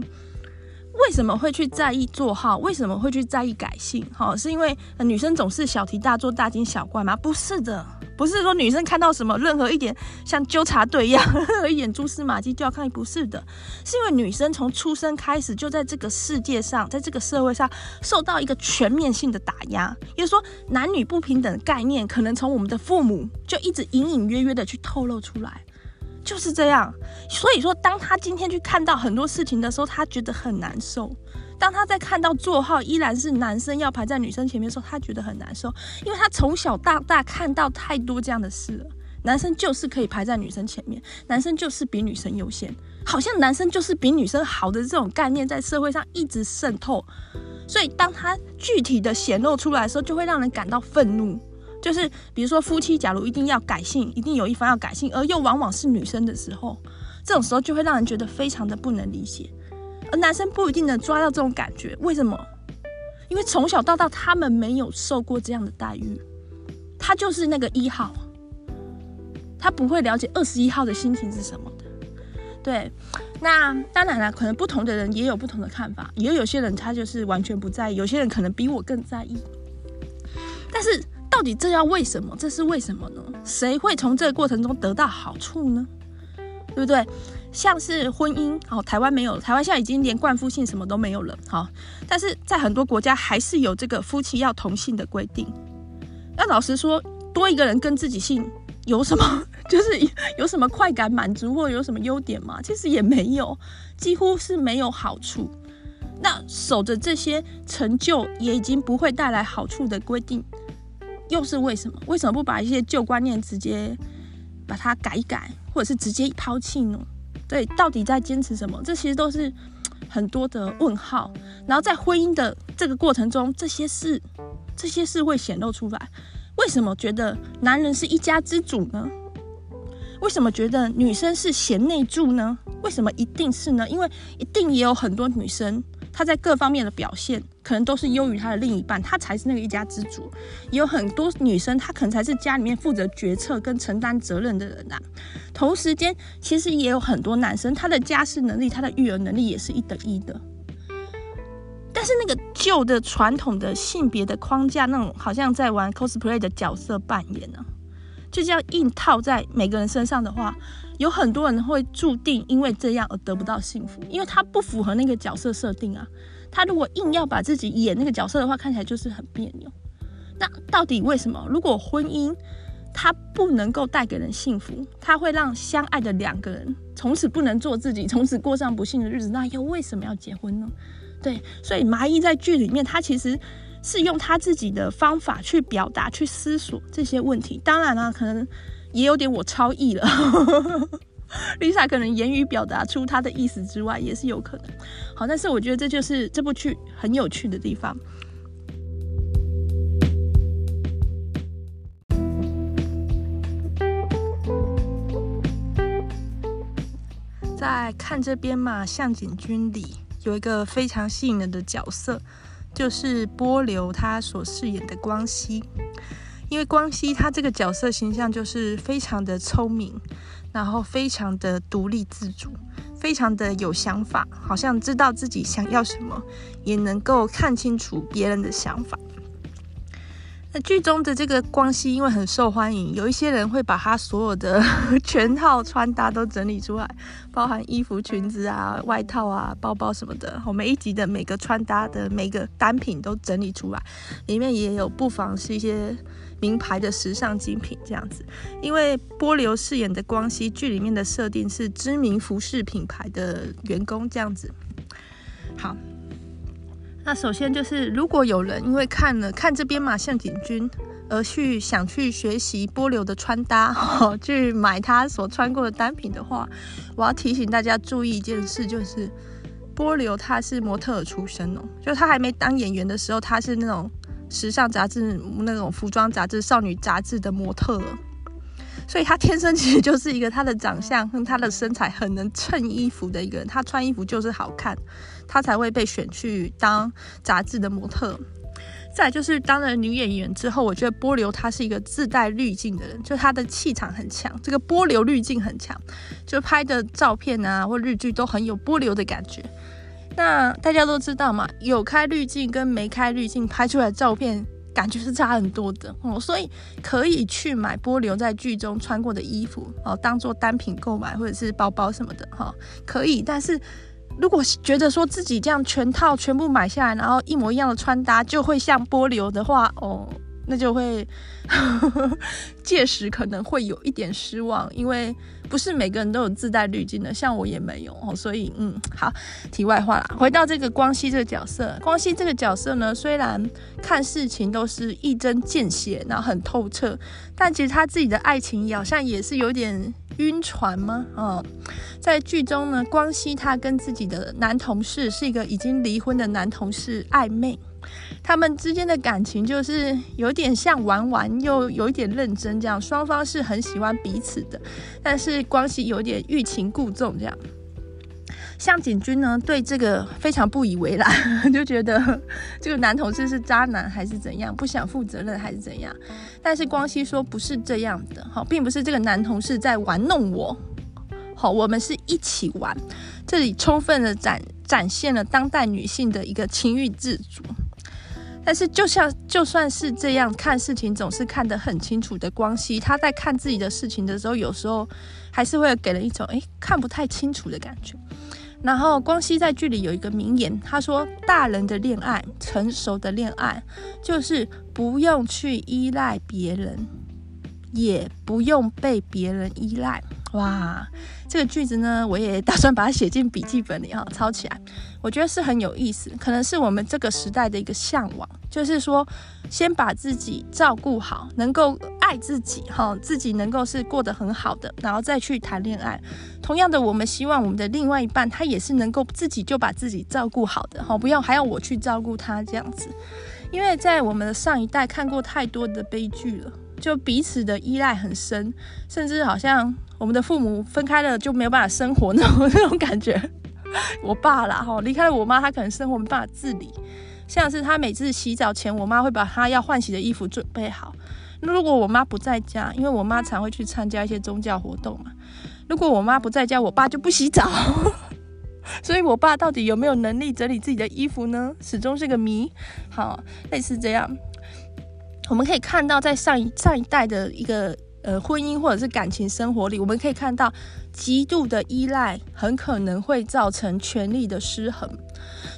[SPEAKER 1] 为什么会去在意座号？为什么会去在意改姓？好，是因为女生总是小题大做、大惊小怪吗？不是的，不是说女生看到什么任何一点像纠察队一样，任 何一点蛛丝马迹就要抗议。不是的，是因为女生从出生开始就在这个世界上，在这个社会上受到一个全面性的打压，也就是说男女不平等的概念，可能从我们的父母就一直隐隐约约的去透露出来。就是这样，所以说，当他今天去看到很多事情的时候，他觉得很难受。当他在看到座号依然是男生要排在女生前面的时候，他觉得很难受，因为他从小到大看到太多这样的事了。男生就是可以排在女生前面，男生就是比女生优先，好像男生就是比女生好的这种概念在社会上一直渗透。所以，当他具体的显露出来的时候，就会让人感到愤怒。就是比如说夫妻，假如一定要改姓，一定有一方要改姓，而又往往是女生的时候，这种时候就会让人觉得非常的不能理解。而男生不一定能抓到这种感觉，为什么？因为从小到大他们没有受过这样的待遇，他就是那个一号，他不会了解二十一号的心情是什么的。对，那当然了，可能不同的人也有不同的看法，也有有些人他就是完全不在意，有些人可能比我更在意，但是。到底这要为什么？这是为什么呢？谁会从这个过程中得到好处呢？对不对？像是婚姻，哦，台湾没有，台湾现在已经连冠夫姓什么都没有了，好，但是在很多国家还是有这个夫妻要同姓的规定。那老实说，多一个人跟自己姓有什么？就是有什么快感满足或有什么优点吗？其实也没有，几乎是没有好处。那守着这些成就也已经不会带来好处的规定。又是为什么？为什么不把一些旧观念直接把它改一改，或者是直接抛弃呢？对，到底在坚持什么？这其实都是很多的问号。然后在婚姻的这个过程中，这些事，这些事会显露出来。为什么觉得男人是一家之主呢？为什么觉得女生是贤内助呢？为什么一定是呢？因为一定也有很多女生。他在各方面的表现可能都是优于他的另一半，他才是那个一家之主。有很多女生，她可能才是家里面负责决策跟承担责任的人呐、啊。同时间，其实也有很多男生，他的家事能力、他的育儿能力也是一等一的。但是那个旧的传统的性别的框架，那种好像在玩 cosplay 的角色扮演呢、就这样硬套在每个人身上的话。有很多人会注定因为这样而得不到幸福，因为他不符合那个角色设定啊。他如果硬要把自己演那个角色的话，看起来就是很别扭。那到底为什么？如果婚姻它不能够带给人幸福，它会让相爱的两个人从此不能做自己，从此过上不幸的日子，那又为什么要结婚呢？对，所以麻衣在剧里面，他其实是用他自己的方法去表达、去思索这些问题。当然了啊，可能。也有点我超译了，Lisa 可能言语表达出她的意思之外，也是有可能。好，但是我觉得这就是这部剧很有趣的地方。在看这边嘛，向井君里有一个非常吸引人的角色，就是波流他所饰演的光熙。因为光熙他这个角色形象就是非常的聪明，然后非常的独立自主，非常的有想法，好像知道自己想要什么，也能够看清楚别人的想法。剧中的这个光熙因为很受欢迎，有一些人会把他所有的 全套穿搭都整理出来，包含衣服、裙子啊、外套啊、包包什么的。我每一集的每个穿搭的每个单品都整理出来，里面也有不妨是一些。名牌的时尚精品这样子，因为波流饰演的光熙剧里面的设定是知名服饰品牌的员工这样子。好，那首先就是，如果有人因为看了看这边嘛，向井君而去想去学习波流的穿搭，去买他所穿过的单品的话，我要提醒大家注意一件事，就是波流他是模特出身哦，就他还没当演员的时候，他是那种时尚杂志那种服装杂志少女杂志的模特。所以他天生其实就是一个他的长相和他的身材很能衬衣服的一个人，他穿衣服就是好看，他才会被选去当杂志的模特。再就是当了女演员之后，我觉得波流她是一个自带滤镜的人，就她的气场很强，这个波流滤镜很强，就拍的照片啊或日剧都很有波流的感觉。那大家都知道嘛，有开滤镜跟没开滤镜拍出来的照片。感觉是差很多的哦，所以可以去买波流在剧中穿过的衣服哦，当做单品购买或者是包包什么的哈，可以。但是如果觉得说自己这样全套全部买下来，然后一模一样的穿搭就会像波流的话哦。那就会 届时可能会有一点失望，因为不是每个人都有自带滤镜的，像我也没有哦。所以嗯，好，题外话啦，回到这个光熙这个角色，光熙这个角色呢，虽然看事情都是一针见血，然后很透彻，但其实他自己的爱情好像也是有点晕船吗？哦，在剧中呢，光熙他跟自己的男同事是一个已经离婚的男同事暧昧。他们之间的感情就是有点像玩玩，又有一点认真，这样双方是很喜欢彼此的，但是关系有点欲擒故纵这样。向井君呢，对这个非常不以为然，就觉得 这个男同事是渣男还是怎样，不想负责任还是怎样。但是光熙说不是这样的，好，并不是这个男同事在玩弄我，好，我们是一起玩。这里充分的展展现了当代女性的一个情欲自主。但是，就像就算是这样看事情，总是看得很清楚的光熙，他在看自己的事情的时候，有时候还是会给人一种诶看不太清楚的感觉。然后，光熙在剧里有一个名言，他说：“大人的恋爱，成熟的恋爱，就是不用去依赖别人，也不用被别人依赖。”哇，这个句子呢，我也打算把它写进笔记本里哈，抄起来。我觉得是很有意思，可能是我们这个时代的一个向往，就是说，先把自己照顾好，能够爱自己哈，自己能够是过得很好的，然后再去谈恋爱。同样的，我们希望我们的另外一半他也是能够自己就把自己照顾好的哈，不要还要我去照顾他这样子。因为在我们的上一代看过太多的悲剧了，就彼此的依赖很深，甚至好像。我们的父母分开了就没有办法生活那种那种感觉。我爸啦哈，离开了我妈，他可能生活没办法自理。像是他每次洗澡前，我妈会把他要换洗的衣服准备好。那如果我妈不在家，因为我妈常会去参加一些宗教活动嘛。如果我妈不在家，我爸就不洗澡。所以，我爸到底有没有能力整理自己的衣服呢？始终是个谜。好，类似这样，我们可以看到，在上一上一代的一个。呃，婚姻或者是感情生活里，我们可以看到极度的依赖很可能会造成权力的失衡。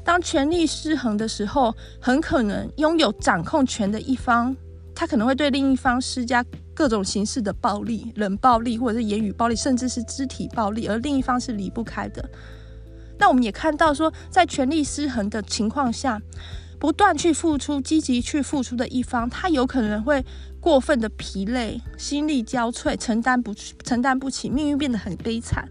[SPEAKER 1] 当权力失衡的时候，很可能拥有掌控权的一方，他可能会对另一方施加各种形式的暴力，冷暴力或者是言语暴力，甚至是肢体暴力，而另一方是离不开的。那我们也看到说，在权力失衡的情况下，不断去付出、积极去付出的一方，他有可能会。过分的疲累，心力交瘁，承担不承担不起，命运变得很悲惨。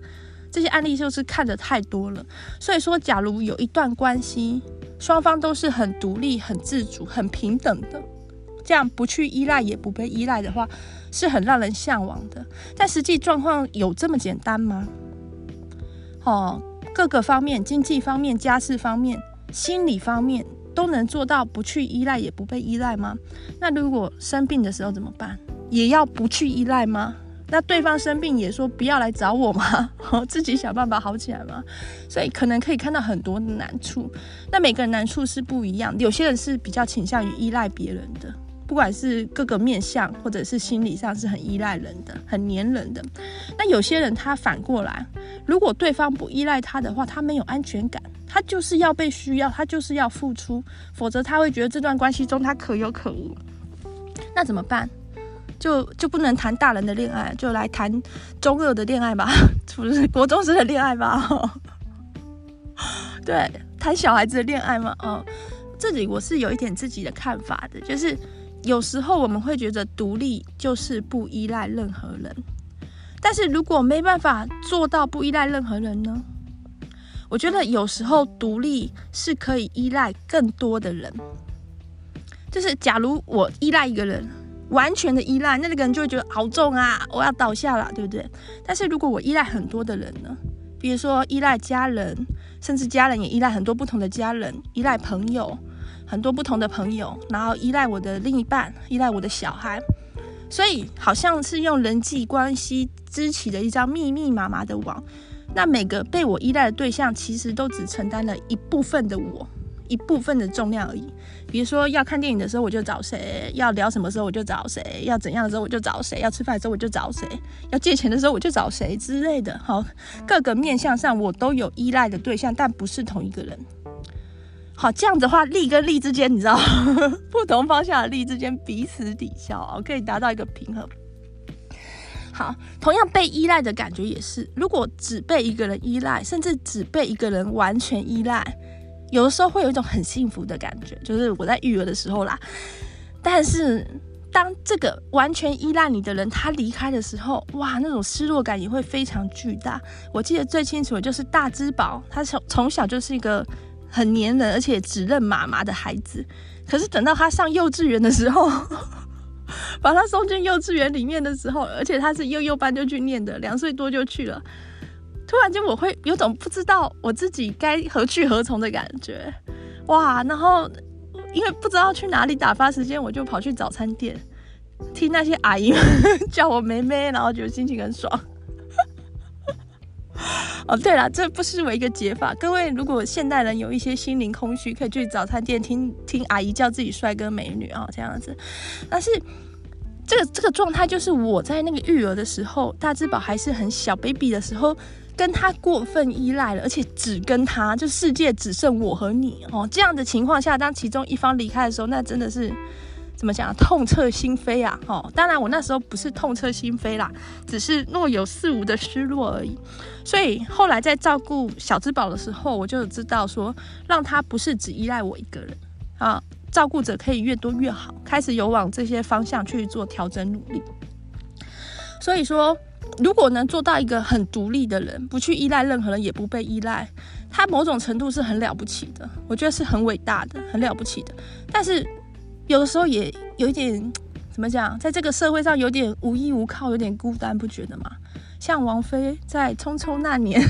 [SPEAKER 1] 这些案例就是看得太多了。所以说，假如有一段关系，双方都是很独立、很自主、很平等的，这样不去依赖也不被依赖的话，是很让人向往的。但实际状况有这么简单吗？哦，各个方面，经济方面、家事方面、心理方面。都能做到不去依赖也不被依赖吗？那如果生病的时候怎么办？也要不去依赖吗？那对方生病也说不要来找我吗？自己想办法好起来吗？所以可能可以看到很多的难处。那每个人难处是不一样，有些人是比较倾向于依赖别人的，不管是各个面相或者是心理上是很依赖人的，很黏人的。那有些人他反过来，如果对方不依赖他的话，他没有安全感。他就是要被需要，他就是要付出，否则他会觉得这段关系中他可有可无。那怎么办？就就不能谈大人的恋爱，就来谈中二的恋爱吧，不是国中生的恋爱吧？对，谈小孩子的恋爱嘛。哦，这里我是有一点自己的看法的，就是有时候我们会觉得独立就是不依赖任何人，但是如果没办法做到不依赖任何人呢？我觉得有时候独立是可以依赖更多的人，就是假如我依赖一个人，完全的依赖，那个人就会觉得好重啊，我要倒下了，对不对？但是如果我依赖很多的人呢？比如说依赖家人，甚至家人也依赖很多不同的家人，依赖朋友，很多不同的朋友，然后依赖我的另一半，依赖我的小孩，所以好像是用人际关系织起的一张密密麻麻的网。那每个被我依赖的对象，其实都只承担了一部分的我。一部分的重量而已，比如说要看电影的时候我就找谁，要聊什么时候我就找谁，要怎样的时候我就找谁，要吃饭的时候我就找谁，要借钱的时候我就找谁之类的。好，各个面向上我都有依赖的对象，但不是同一个人。好，这样的话，力跟力之间，你知道，不同方向的力之间彼此抵消，可以达到一个平衡。好，同样被依赖的感觉也是，如果只被一个人依赖，甚至只被一个人完全依赖。有的时候会有一种很幸福的感觉，就是我在育儿的时候啦。但是当这个完全依赖你的人他离开的时候，哇，那种失落感也会非常巨大。我记得最清楚的就是大之宝，他从从小就是一个很黏人而且只认妈妈的孩子。可是等到他上幼稚园的时候，把他送进幼稚园里面的时候，而且他是幼幼班就去念的，两岁多就去了。突然间，我会有种不知道我自己该何去何从的感觉，哇！然后因为不知道去哪里打发时间，我就跑去早餐店，听那些阿姨 叫我妹妹，然后就心情很爽。哦，对了，这不失为一个解法。各位，如果现代人有一些心灵空虚，可以去早餐店听听阿姨叫自己帅哥美女啊，这样子。但是这个这个状态，就是我在那个育儿的时候，大只宝还是很小 baby 的时候。跟他过分依赖了，而且只跟他，就世界只剩我和你哦。这样的情况下，当其中一方离开的时候，那真的是怎么讲？痛彻心扉啊！哦，当然我那时候不是痛彻心扉啦，只是若有似无的失落而已。所以后来在照顾小只宝的时候，我就知道说，让他不是只依赖我一个人啊，照顾者可以越多越好，开始有往这些方向去做调整努力。所以说。如果能做到一个很独立的人，不去依赖任何人，也不被依赖，他某种程度是很了不起的。我觉得是很伟大的，很了不起的。但是有的时候也有一点，怎么讲，在这个社会上有点无依无靠，有点孤单，不觉得吗？像王菲在《匆匆那年》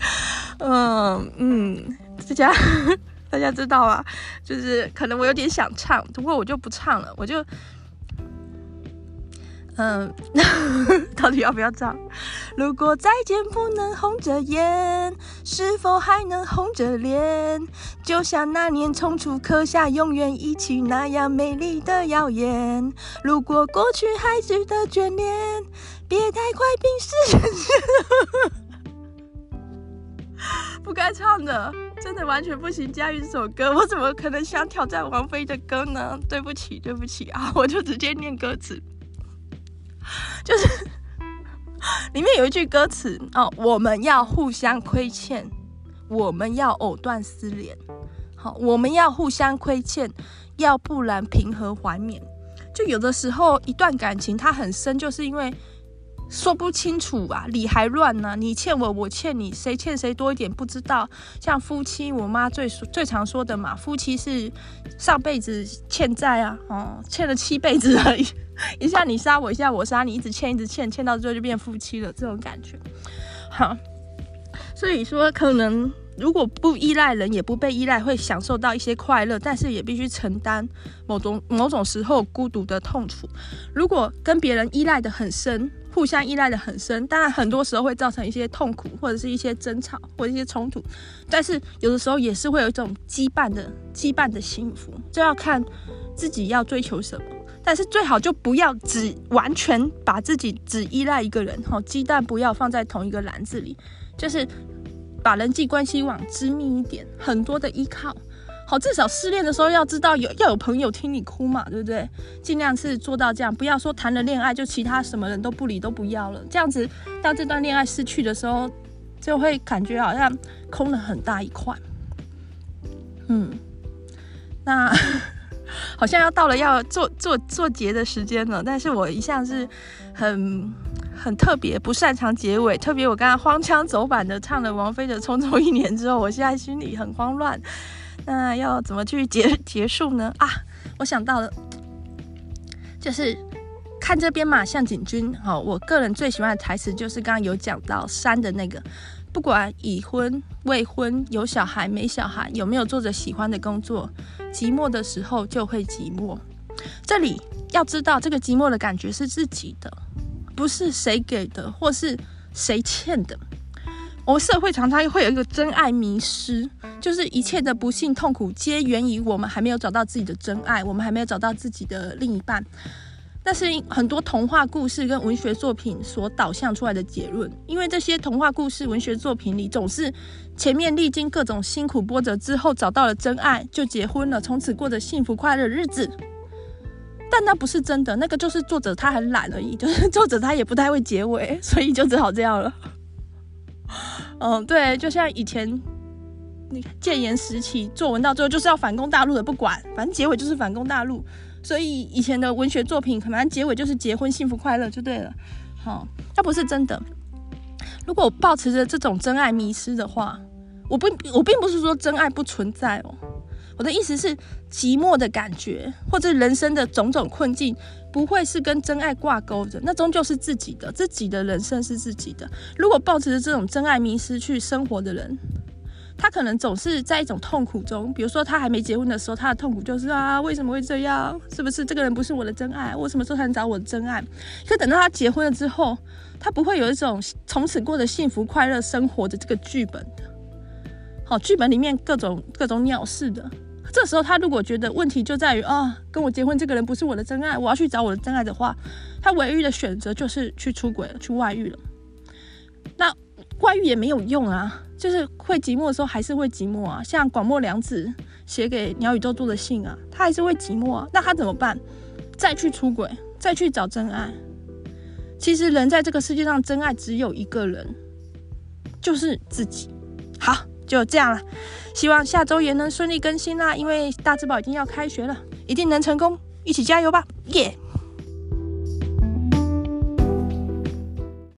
[SPEAKER 1] 嗯，嗯，大家 大家知道啊，就是可能我有点想唱，不过我就不唱了，我就。嗯，到底要不要唱？如果再见不能红着眼，是否还能红着脸？就像那年匆促刻下永远一起那样美丽的谣言。如果过去还值得眷恋，别太快冰释。不该唱的，真的完全不行驾驭这首歌。我怎么可能想挑战王菲的歌呢？对不起，对不起啊！我就直接念歌词。就是 里面有一句歌词哦，我们要互相亏欠，我们要藕断丝连，好，我们要互相亏欠，要不然平和怀缅？就有的时候一段感情它很深，就是因为说不清楚啊，理还乱呢、啊，你欠我，我欠你，谁欠谁多一点不知道。像夫妻，我妈最最常说的嘛，夫妻是上辈子欠债啊，哦，欠了七辈子而已。一下你杀我，一下我杀你，一直欠，一直欠，欠到最后就变夫妻了，这种感觉。好，所以说可能如果不依赖人，也不被依赖，会享受到一些快乐，但是也必须承担某种某种时候孤独的痛楚。如果跟别人依赖得很深，互相依赖的很深，当然很多时候会造成一些痛苦，或者是一些争吵，或者一些冲突。但是有的时候也是会有一种羁绊的羁绊的幸福，就要看自己要追求什么。但是最好就不要只完全把自己只依赖一个人，哈，鸡蛋不要放在同一个篮子里，就是把人际关系往亲密一点，很多的依靠，好，至少失恋的时候要知道有要有朋友听你哭嘛，对不对？尽量是做到这样，不要说谈了恋爱就其他什么人都不理都不要了，这样子当这段恋爱失去的时候，就会感觉好像空了很大一块，嗯。那 好像要到了要做做做结的时间了，但是我一向是很很特别不擅长结尾，特别我刚刚荒腔走板的唱了王菲的《匆匆一年》之后，我现在心里很慌乱。那要怎么去结 结束呢？啊，我想到了，就是看这边嘛，向井君。好，我个人最喜欢的台词就是刚刚有讲到山的那个。不管已婚、未婚、有小孩没小孩，有没有做着喜欢的工作，寂寞的时候就会寂寞。这里要知道，这个寂寞的感觉是自己的，不是谁给的，或是谁欠的。我们社会常常会有一个真爱迷失，就是一切的不幸痛苦皆源于我们还没有找到自己的真爱，我们还没有找到自己的另一半。但是很多童话故事跟文学作品所导向出来的结论，因为这些童话故事、文学作品里总是前面历经各种辛苦波折之后找到了真爱，就结婚了，从此过着幸福快乐日子。但那不是真的，那个就是作者他很懒而已，就是作者他也不太会结尾，所以就只好这样了。嗯，对，就像以前你戒严时期作文到最后就是要反攻大陆的，不管，反正结尾就是反攻大陆。所以以前的文学作品可能结尾就是结婚幸福快乐就对了，好，它不是真的。如果我抱持着这种真爱迷失的话，我不，我并不是说真爱不存在哦。我的意思是，寂寞的感觉或者人生的种种困境，不会是跟真爱挂钩的，那终究是自己的，自己的人生是自己的。如果抱持着这种真爱迷失去生活的人，他可能总是在一种痛苦中，比如说他还没结婚的时候，他的痛苦就是啊，为什么会这样？是不是这个人不是我的真爱？我什么时候才能找我的真爱？可等到他结婚了之后，他不会有一种从此过着幸福快乐生活的这个剧本的。好，剧本里面各种各种鸟事的。这时候他如果觉得问题就在于啊，跟我结婚这个人不是我的真爱，我要去找我的真爱的话，他唯一的选择就是去出轨，去外遇了。那外遇也没有用啊。就是会寂寞的时候，还是会寂寞啊。像广末凉子写给鸟与周作的信啊，他还是会寂寞啊。那他怎么办？再去出轨，再去找真爱。其实人在这个世界上，真爱只有一个人，就是自己。好，就这样了。希望下周也能顺利更新啦，因为大字报已经要开学了，一定能成功。一起加油吧，耶、